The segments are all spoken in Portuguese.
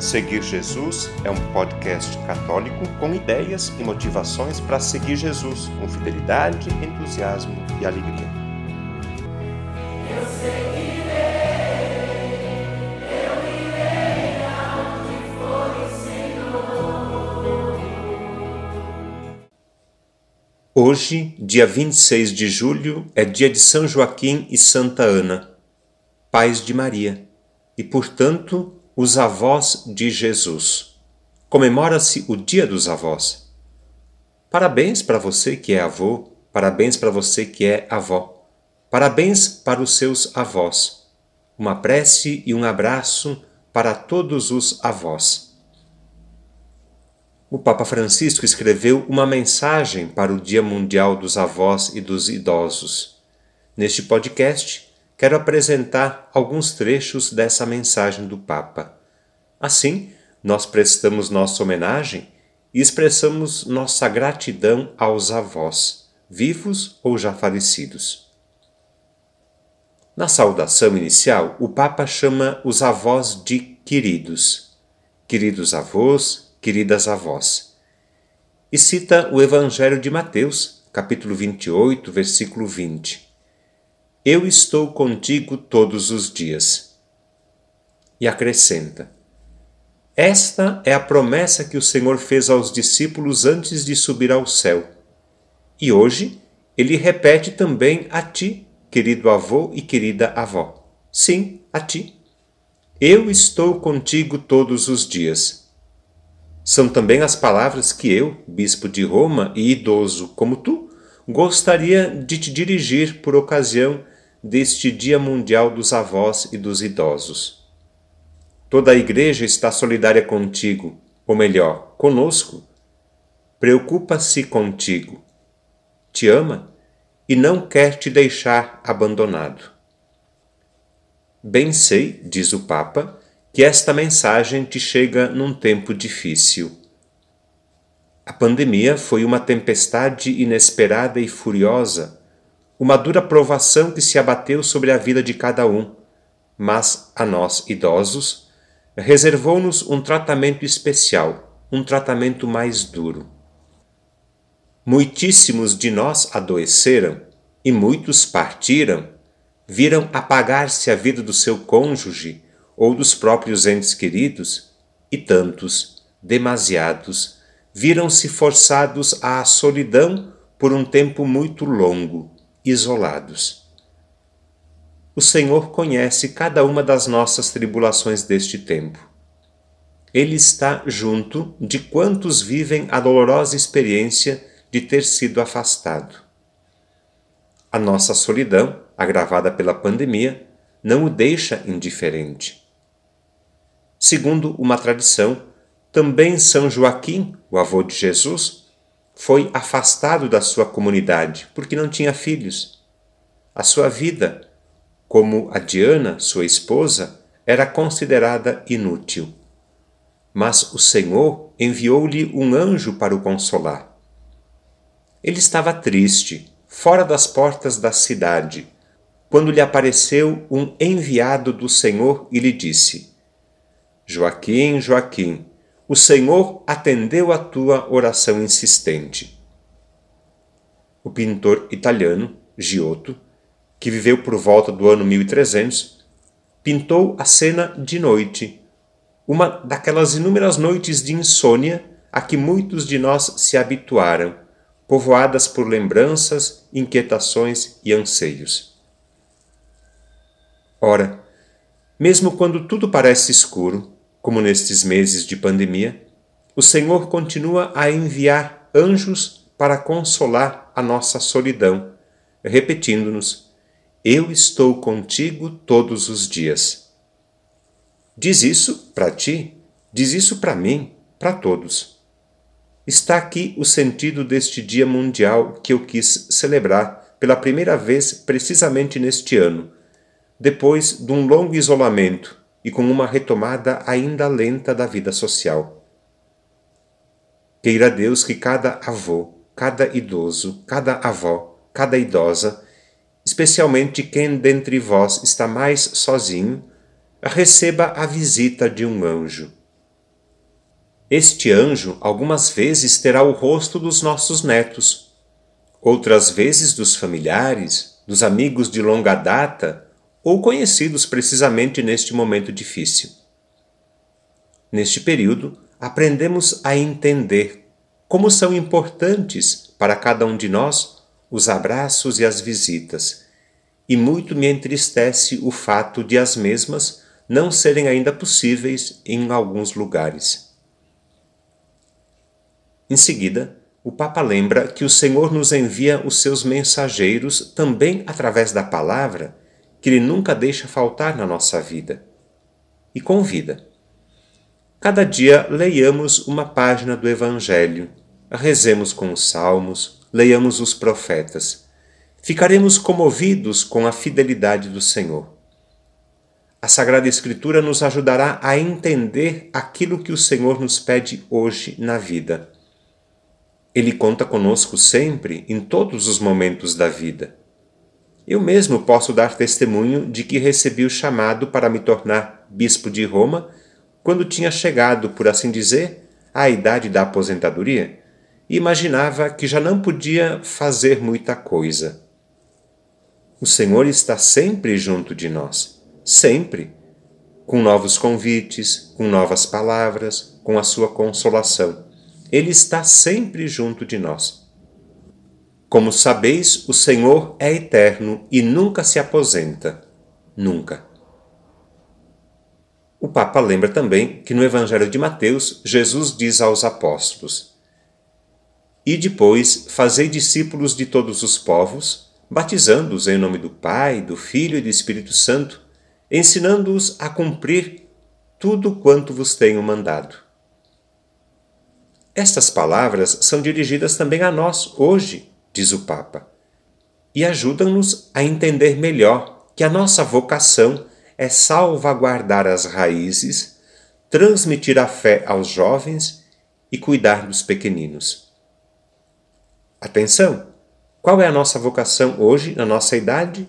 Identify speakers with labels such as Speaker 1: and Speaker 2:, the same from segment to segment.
Speaker 1: Seguir Jesus é um podcast católico com ideias e motivações para seguir Jesus com fidelidade, entusiasmo e alegria.
Speaker 2: Eu seguirei, eu irei aonde for o Senhor.
Speaker 1: Hoje, dia 26 de julho, é dia de São Joaquim e Santa Ana, pais de Maria, e portanto os avós de Jesus. Comemora-se o Dia dos Avós. Parabéns para você que é avô, parabéns para você que é avó. Parabéns para os seus avós. Uma prece e um abraço para todos os avós. O Papa Francisco escreveu uma mensagem para o Dia Mundial dos Avós e dos Idosos. Neste podcast, quero apresentar alguns trechos dessa mensagem do Papa. Assim, nós prestamos nossa homenagem e expressamos nossa gratidão aos avós, vivos ou já falecidos. Na saudação inicial, o Papa chama os avós de queridos, queridos avós, queridas avós, e cita o Evangelho de Mateus, capítulo 28, versículo 20 eu estou contigo todos os dias. E acrescenta: Esta é a promessa que o Senhor fez aos discípulos antes de subir ao céu. E hoje ele repete também a ti, querido avô e querida avó. Sim, a ti. Eu estou contigo todos os dias. São também as palavras que eu, bispo de Roma e idoso como tu, gostaria de te dirigir por ocasião deste Dia Mundial dos Avós e dos Idosos. Toda a Igreja está solidária contigo, ou melhor, conosco. Preocupa-se contigo, te ama e não quer te deixar abandonado. Bem sei, diz o Papa, que esta mensagem te chega num tempo difícil. A pandemia foi uma tempestade inesperada e furiosa uma dura provação que se abateu sobre a vida de cada um, mas a nós, idosos, reservou-nos um tratamento especial, um tratamento mais duro. Muitíssimos de nós adoeceram e muitos partiram, viram apagar-se a vida do seu cônjuge ou dos próprios entes queridos, e tantos, demasiados, viram-se forçados à solidão por um tempo muito longo isolados. O Senhor conhece cada uma das nossas tribulações deste tempo. Ele está junto de quantos vivem a dolorosa experiência de ter sido afastado. A nossa solidão, agravada pela pandemia, não o deixa indiferente. Segundo uma tradição, também São Joaquim, o avô de Jesus, foi afastado da sua comunidade porque não tinha filhos. A sua vida, como a Diana, sua esposa, era considerada inútil. Mas o Senhor enviou-lhe um anjo para o consolar. Ele estava triste, fora das portas da cidade, quando lhe apareceu um enviado do Senhor e lhe disse: Joaquim, Joaquim, o Senhor atendeu a tua oração insistente. O pintor italiano Giotto, que viveu por volta do ano 1300, pintou a cena de noite, uma daquelas inúmeras noites de insônia a que muitos de nós se habituaram, povoadas por lembranças, inquietações e anseios. Ora, mesmo quando tudo parece escuro, como nestes meses de pandemia, o Senhor continua a enviar anjos para consolar a nossa solidão, repetindo-nos: Eu estou contigo todos os dias. Diz isso para ti, diz isso para mim, para todos. Está aqui o sentido deste Dia Mundial que eu quis celebrar pela primeira vez precisamente neste ano, depois de um longo isolamento e com uma retomada ainda lenta da vida social. Queira Deus que cada avô, cada idoso, cada avó, cada idosa, especialmente quem dentre vós está mais sozinho, receba a visita de um anjo. Este anjo algumas vezes terá o rosto dos nossos netos, outras vezes dos familiares, dos amigos de longa data ou conhecidos precisamente neste momento difícil. Neste período, aprendemos a entender como são importantes para cada um de nós os abraços e as visitas, e muito me entristece o fato de as mesmas não serem ainda possíveis em alguns lugares. Em seguida, o Papa lembra que o Senhor nos envia os seus mensageiros também através da palavra, que Ele nunca deixa faltar na nossa vida. E convida. Cada dia leiamos uma página do Evangelho, rezemos com os salmos, leiamos os profetas. Ficaremos comovidos com a fidelidade do Senhor. A Sagrada Escritura nos ajudará a entender aquilo que o Senhor nos pede hoje na vida ele conta conosco sempre, em todos os momentos da vida. Eu mesmo posso dar testemunho de que recebi o chamado para me tornar bispo de Roma quando tinha chegado, por assim dizer, à idade da aposentadoria e imaginava que já não podia fazer muita coisa. O Senhor está sempre junto de nós, sempre, com novos convites, com novas palavras, com a sua consolação. Ele está sempre junto de nós. Como sabeis, o Senhor é eterno e nunca se aposenta. Nunca. O Papa lembra também que no Evangelho de Mateus, Jesus diz aos apóstolos: E depois fazei discípulos de todos os povos, batizando-os em nome do Pai, do Filho e do Espírito Santo, ensinando-os a cumprir tudo quanto vos tenho mandado. Estas palavras são dirigidas também a nós hoje, diz o Papa, e ajudam-nos a entender melhor que a nossa vocação é salvaguardar as raízes, transmitir a fé aos jovens e cuidar dos pequeninos. Atenção! Qual é a nossa vocação hoje, na nossa idade?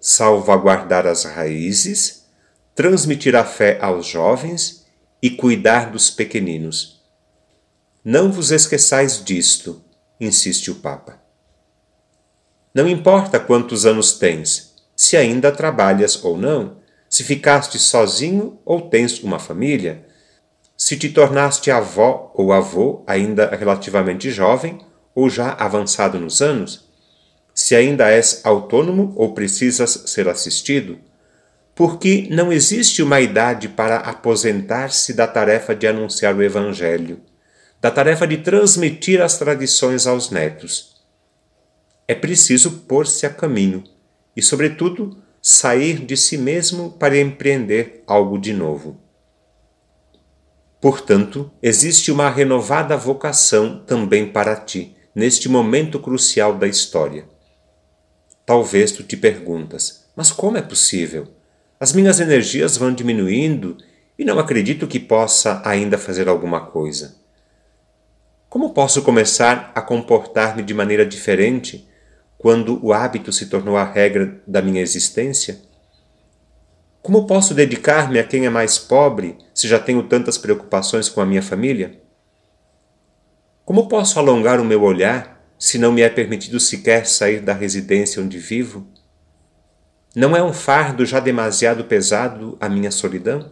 Speaker 1: Salvaguardar as raízes, transmitir a fé aos jovens e cuidar dos pequeninos. Não vos esqueçais disto, insiste o Papa. Não importa quantos anos tens, se ainda trabalhas ou não, se ficaste sozinho ou tens uma família, se te tornaste avó ou avô ainda relativamente jovem ou já avançado nos anos, se ainda és autônomo ou precisas ser assistido, porque não existe uma idade para aposentar-se da tarefa de anunciar o Evangelho da tarefa de transmitir as tradições aos netos. É preciso pôr-se a caminho e, sobretudo, sair de si mesmo para empreender algo de novo. Portanto, existe uma renovada vocação também para ti, neste momento crucial da história. Talvez tu te perguntas: mas como é possível? As minhas energias vão diminuindo e não acredito que possa ainda fazer alguma coisa. Como posso começar a comportar-me de maneira diferente quando o hábito se tornou a regra da minha existência? Como posso dedicar-me a quem é mais pobre se já tenho tantas preocupações com a minha família? Como posso alongar o meu olhar se não me é permitido sequer sair da residência onde vivo? Não é um fardo já demasiado pesado a minha solidão?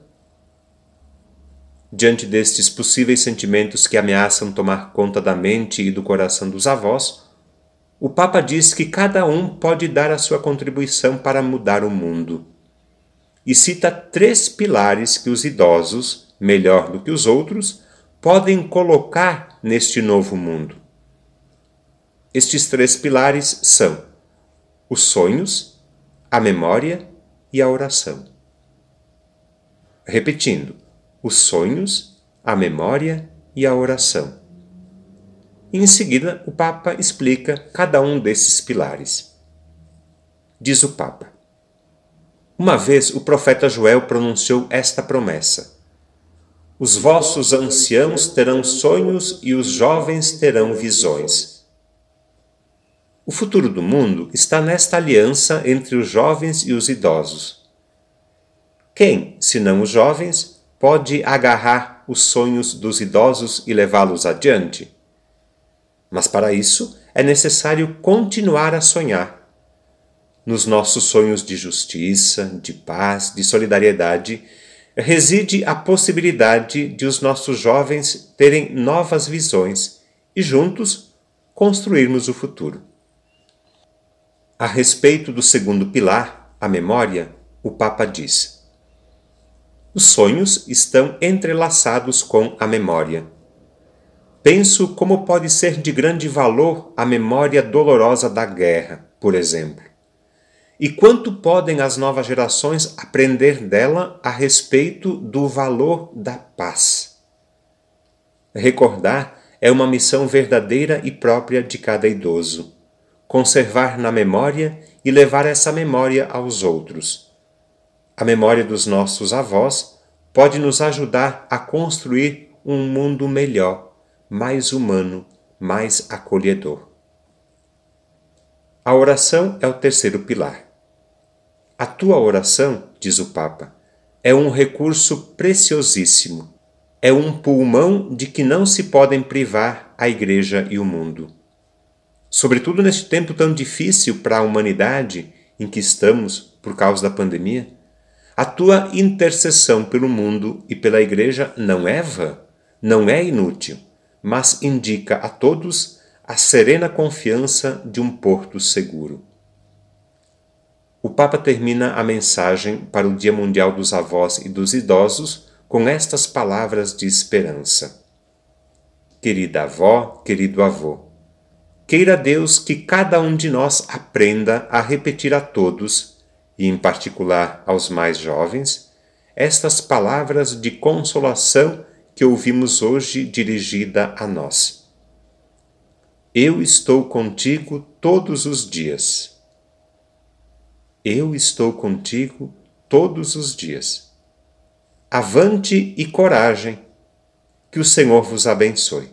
Speaker 1: Diante destes possíveis sentimentos que ameaçam tomar conta da mente e do coração dos avós, o Papa diz que cada um pode dar a sua contribuição para mudar o mundo. E cita três pilares que os idosos, melhor do que os outros, podem colocar neste novo mundo. Estes três pilares são os sonhos, a memória e a oração. Repetindo, os sonhos, a memória e a oração. E em seguida, o Papa explica cada um desses pilares. Diz o Papa: Uma vez o profeta Joel pronunciou esta promessa: Os vossos anciãos terão sonhos e os jovens terão visões. O futuro do mundo está nesta aliança entre os jovens e os idosos. Quem, senão os jovens, pode agarrar os sonhos dos idosos e levá-los adiante. Mas para isso é necessário continuar a sonhar. Nos nossos sonhos de justiça, de paz, de solidariedade, reside a possibilidade de os nossos jovens terem novas visões e juntos construirmos o futuro. A respeito do segundo pilar, a memória, o Papa diz: Os sonhos estão entrelaçados com a memória. Penso como pode ser de grande valor a memória dolorosa da guerra, por exemplo. E quanto podem as novas gerações aprender dela a respeito do valor da paz? Recordar é uma missão verdadeira e própria de cada idoso. Conservar na memória e levar essa memória aos outros. A memória dos nossos avós pode nos ajudar a construir um mundo melhor, mais humano, mais acolhedor. A oração é o terceiro pilar. A tua oração, diz o Papa, é um recurso preciosíssimo, é um pulmão de que não se podem privar a Igreja e o mundo. Sobretudo neste tempo tão difícil para a humanidade em que estamos por causa da pandemia, a tua intercessão pelo mundo e pela Igreja não é vã, não é inútil, mas indica a todos a serena confiança de um porto seguro. O Papa termina a mensagem para o Dia Mundial dos Avós e dos Idosos com estas palavras de esperança. Querida avó, querido avô, queira Deus que cada um de nós aprenda a repetir a todos, e em particular aos mais jovens, estas palavras de consolação que ouvimos hoje dirigida a nós. Eu estou contigo todos os dias eu estou contigo todos os dias. Avante e coragem, que o Senhor vos abençoe.